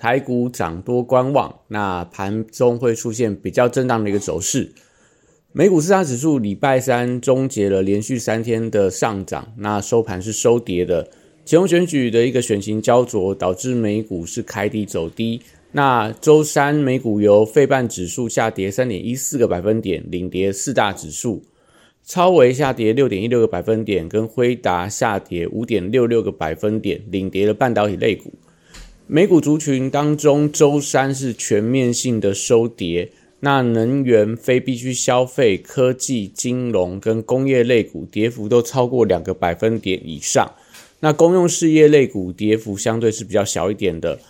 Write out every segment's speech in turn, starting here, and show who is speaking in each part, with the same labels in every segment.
Speaker 1: 台股涨多观望，那盘中会出现比较震荡的一个走势。美股四大指数礼拜三终结了连续三天的上涨，那收盘是收跌的。其中选举的一个选情焦灼，导致美股是开低走低。那周三美股由费半指数下跌三点一四个百分点领跌四大指数，超微下跌六点一六个百分点，跟辉达下跌五点六六个百分点领跌了半导体类股。美股族群当中，周三是全面性的收跌。那能源、非必需消费、科技、金融跟工业类股跌幅都超过两个百分点以上。那公用事业类股跌幅相对是比较小一点的。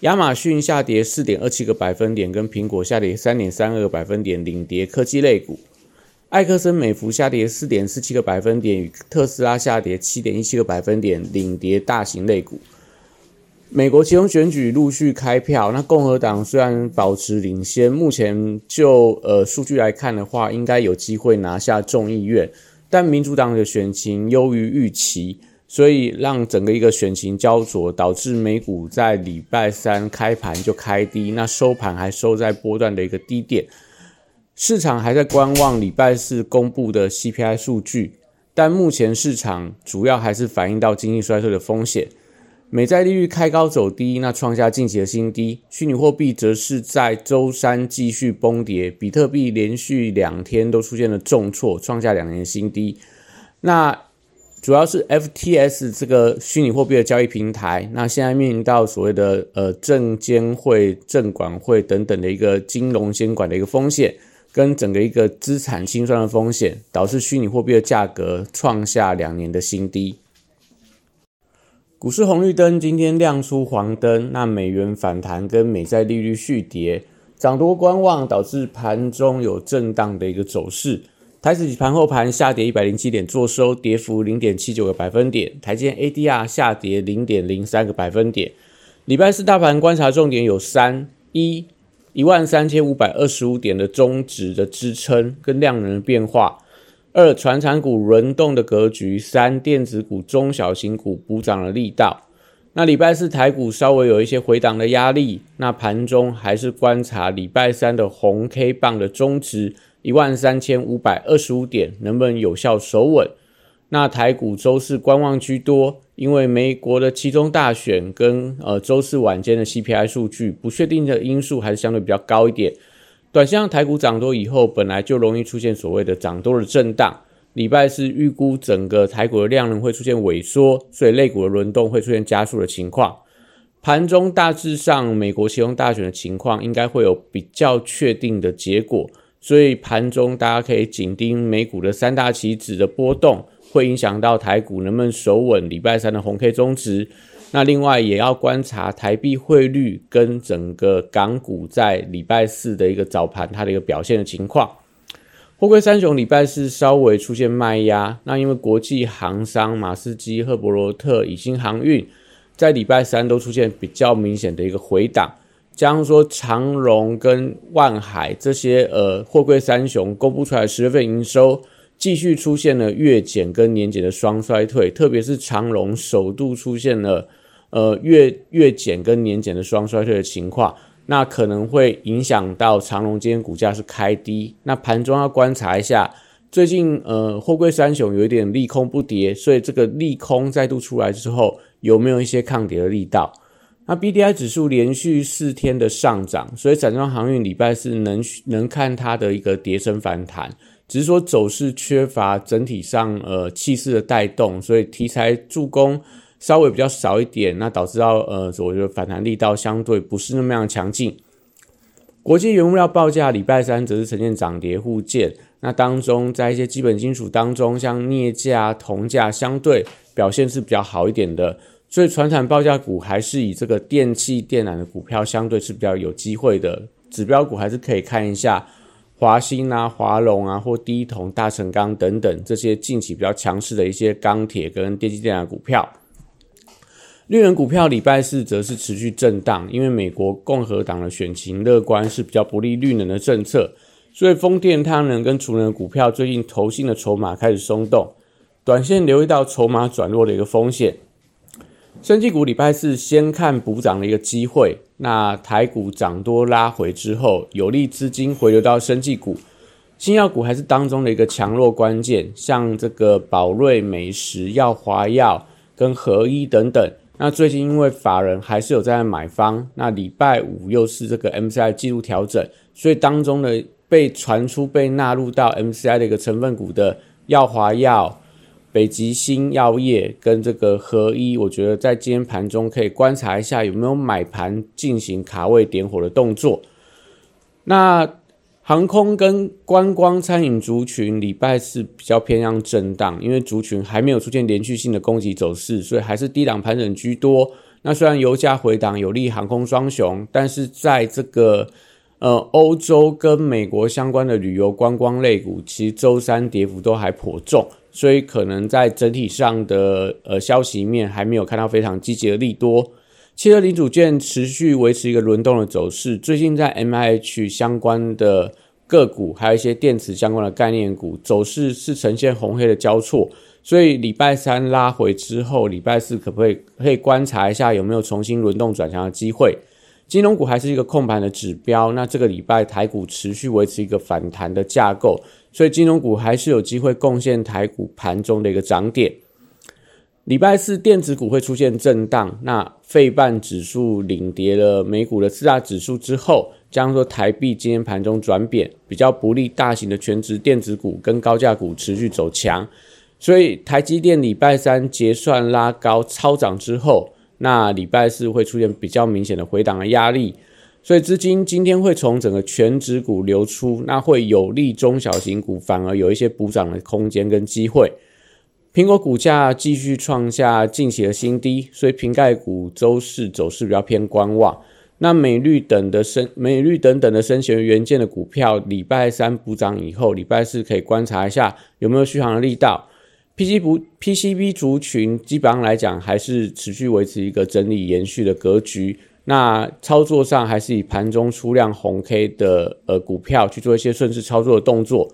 Speaker 1: 亚马逊下跌四点二七个百分点，跟苹果下跌三点三二个百分点领跌科技类股。艾克森美孚下跌四点四七个百分点，与特斯拉下跌七点一七个百分点领跌大型类股。美国其中选举陆续开票，那共和党虽然保持领先，目前就呃数据来看的话，应该有机会拿下众议院，但民主党的选情优于预期，所以让整个一个选情焦灼，导致美股在礼拜三开盘就开低，那收盘还收在波段的一个低点，市场还在观望礼拜四公布的 CPI 数据，但目前市场主要还是反映到经济衰退的风险。美债利率开高走低，那创下近期的新低。虚拟货币则是在周三继续崩跌，比特币连续两天都出现了重挫，创下两年新低。那主要是 FTS 这个虚拟货币的交易平台，那现在面临到所谓的呃证监会、证管会等等的一个金融监管的一个风险，跟整个一个资产清算的风险，导致虚拟货币的价格创下两年的新低。股市红绿灯今天亮出黄灯，那美元反弹跟美债利率续跌，涨多观望，导致盘中有震荡的一个走势。台指盘后盘下跌一百零七点，做收跌幅零点七九个百分点。台积 ADR 下跌零点零三个百分点。礼拜四大盘观察重点有三：一一万三千五百二十五点的中值的支撑跟量能的变化。二、传产股轮动的格局；三、电子股、中小型股补涨的力道。那礼拜四台股稍微有一些回档的压力，那盘中还是观察礼拜三的红 K 棒的中值一万三千五百二十五点能不能有效守稳。那台股周四观望居多，因为美国的期中大选跟呃周四晚间的 CPI 数据不确定的因素还是相对比较高一点。短线台股涨多以后，本来就容易出现所谓的涨多的震荡。礼拜四预估整个台股的量能会出现萎缩，所以类股的轮动会出现加速的情况。盘中大致上，美国其中大选的情况应该会有比较确定的结果，所以盘中大家可以紧盯美股的三大棋子的波动，会影响到台股能不能守稳礼拜三的红 K 中值。那另外也要观察台币汇率跟整个港股在礼拜四的一个早盘它的一个表现的情况。货柜三雄礼拜四稍微出现卖压，那因为国际航商马士基、赫伯罗特、以新航运在礼拜三都出现比较明显的一个回档，加上说长荣跟万海这些呃货柜三雄公布出来十月份营收。继续出现了月减跟年减的双衰退，特别是长荣首度出现了呃月月减跟年减的双衰退的情况，那可能会影响到长荣今天股价是开低。那盘中要观察一下，最近呃货柜三雄有一点利空不跌，所以这个利空再度出来之后，有没有一些抗跌的力道？那 B D I 指数连续四天的上涨，所以散装航运礼拜四能能看它的一个跌升反弹。只是说走势缺乏整体上呃气势的带动，所以题材助攻稍微比较少一点，那导致到呃我觉得反弹力道相对不是那么样强劲。国际原物料报价礼拜三则是呈现涨跌互见，那当中在一些基本金属当中，像镍价、铜价相对表现是比较好一点的。所以传产报价股还是以这个电器电缆的股票相对是比较有机会的，指标股还是可以看一下华兴啊、华龙啊或第一铜、大成钢等等这些近期比较强势的一些钢铁跟电器电缆股票。绿能股票礼拜四则是持续震荡，因为美国共和党的选情乐观，是比较不利绿能的政策，所以风电、太阳能跟储能股票最近投信的筹码开始松动，短线留意到筹码转弱的一个风险。生技股礼拜四先看补涨的一个机会，那台股涨多拉回之后，有利资金回流到生技股，新药股还是当中的一个强弱关键，像这个宝瑞、美食、药华药跟合一等等。那最近因为法人还是有在买方，那礼拜五又是这个 MCI 记录调整，所以当中的被传出被纳入到 MCI 的一个成分股的药华药、北极星药业跟这个合一，我觉得在今天盘中可以观察一下有没有买盘进行卡位点火的动作。那航空跟观光餐饮族群礼拜四比较偏向震荡，因为族群还没有出现连续性的攻击走势，所以还是低档盘整居多。那虽然油价回档有利航空双雄，但是在这个呃欧洲跟美国相关的旅游观光类股，其实周三跌幅都还颇重，所以可能在整体上的呃消息面还没有看到非常积极的利多。汽车零组件持续维持一个轮动的走势，最近在 M I H 相关的个股，还有一些电池相关的概念股走势是呈现红黑的交错，所以礼拜三拉回之后，礼拜四可不可以可以观察一下有没有重新轮动转强的机会？金融股还是一个控盘的指标，那这个礼拜台股持续维持一个反弹的架构，所以金融股还是有机会贡献台股盘中的一个涨点。礼拜四电子股会出现震荡，那费半指数领跌了美股的四大指数之后，将说台币今天盘中转贬，比较不利大型的全职电子股跟高价股持续走强，所以台积电礼拜三结算拉高超涨之后，那礼拜四会出现比较明显的回档的压力，所以资金今天会从整个全值股流出，那会有利中小型股，反而有一些补涨的空间跟机会。苹果股价继续创下近期的新低，所以瓶盖股周四走势比较偏观望。那美绿等的升美绿等等的升学元件的股票，礼拜三补涨以后，礼拜四可以观察一下有没有续航的力道。P C 不 P C B 族群基本上来讲，还是持续维持一个整理延续的格局。那操作上还是以盘中出量红 K 的呃股票去做一些顺势操作的动作。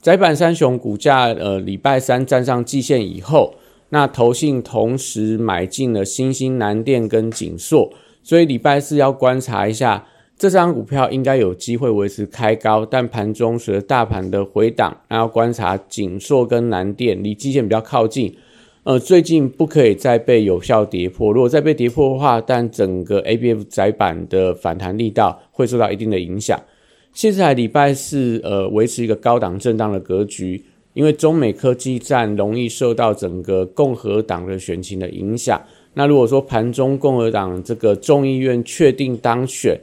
Speaker 1: 窄板三雄股价，呃，礼拜三站上季线以后，那投信同时买进了新兴南电跟锦硕，所以礼拜四要观察一下这张股票应该有机会维持开高，但盘中随着大盘的回档，那要观察锦硕跟南电离季线比较靠近，呃，最近不可以再被有效跌破，如果再被跌破的话，但整个 A B F 窄板的反弹力道会受到一定的影响。现在礼拜四，呃，维持一个高档震荡的格局，因为中美科技战容易受到整个共和党的选情的影响。那如果说盘中共和党这个众议院确定当选，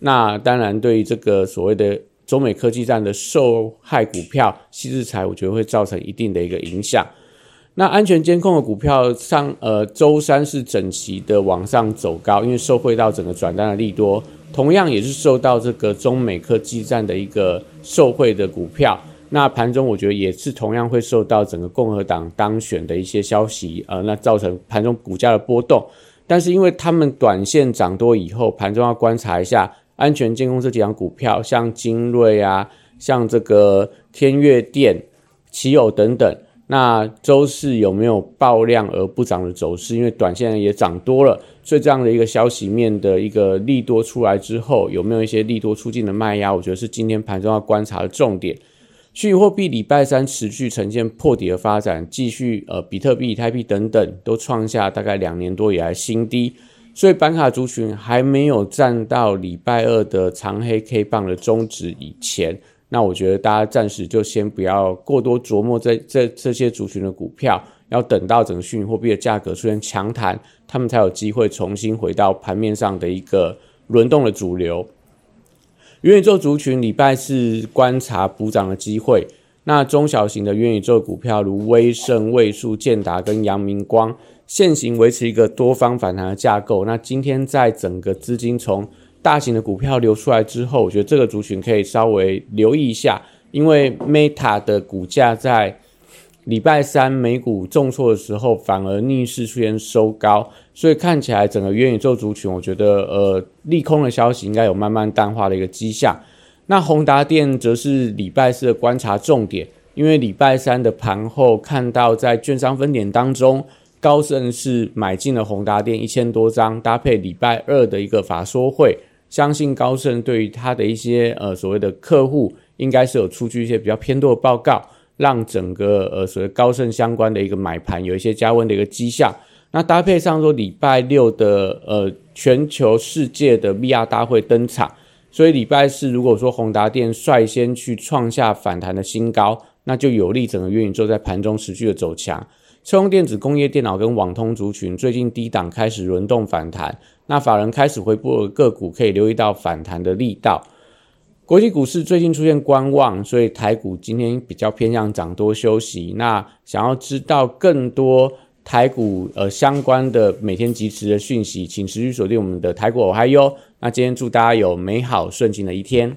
Speaker 1: 那当然对于这个所谓的中美科技战的受害股票，西日财，我觉得会造成一定的一个影响。那安全监控的股票上，呃，周三是整齐的往上走高，因为受惠到整个转单的利多。同样也是受到这个中美科技战的一个受惠的股票，那盘中我觉得也是同样会受到整个共和党当选的一些消息，呃，那造成盘中股价的波动。但是因为他们短线涨多以后，盘中要观察一下安全监控这几张股票，像精锐啊，像这个天越电、奇友等等。那周四有没有爆量而不涨的走势？因为短线也涨多了，所以这样的一个消息面的一个利多出来之后，有没有一些利多出境的卖压？我觉得是今天盘中要观察的重点。虚拟货币礼拜三持续呈现破底的发展，继续呃，比特币、以太币等等都创下大概两年多以来新低，所以板卡族群还没有站到礼拜二的长黑 K 棒的中值以前。那我觉得大家暂时就先不要过多琢磨这这这些族群的股票，要等到整个虚拟货币的价格出现强弹，他们才有机会重新回到盘面上的一个轮动的主流。元宇宙族群礼拜四观察补涨的机会，那中小型的元宇宙股票，如威盛、位数、建达跟阳明光，现行维持一个多方反弹的架构。那今天在整个资金从大型的股票流出来之后，我觉得这个族群可以稍微留意一下，因为 Meta 的股价在礼拜三美股重挫的时候，反而逆势出现收高，所以看起来整个元宇宙族群，我觉得呃利空的消息应该有慢慢淡化的一个迹象。那宏达电则是礼拜四的观察重点，因为礼拜三的盘后看到在券商分点当中，高盛是买进了宏达电一千多张，搭配礼拜二的一个法说会，相信高盛对于他的一些呃所谓的客户，应该是有出具一些比较偏多的报告，让整个呃所谓高盛相关的一个买盘有一些加温的一个迹象。那搭配上说礼拜六的呃全球世界的 VR 大会登场。所以礼拜四，如果说宏达电率先去创下反弹的新高，那就有利整个元宇宙在盘中持续的走强。车用电子、工业电脑跟网通族群最近低档开始轮动反弹，那法人开始回补个股，可以留意到反弹的力道。国际股市最近出现观望，所以台股今天比较偏向涨多休息。那想要知道更多台股呃相关的每天及时的讯息，请持续锁定我们的台股哦嗨哟。那今天祝大家有美好顺境的一天。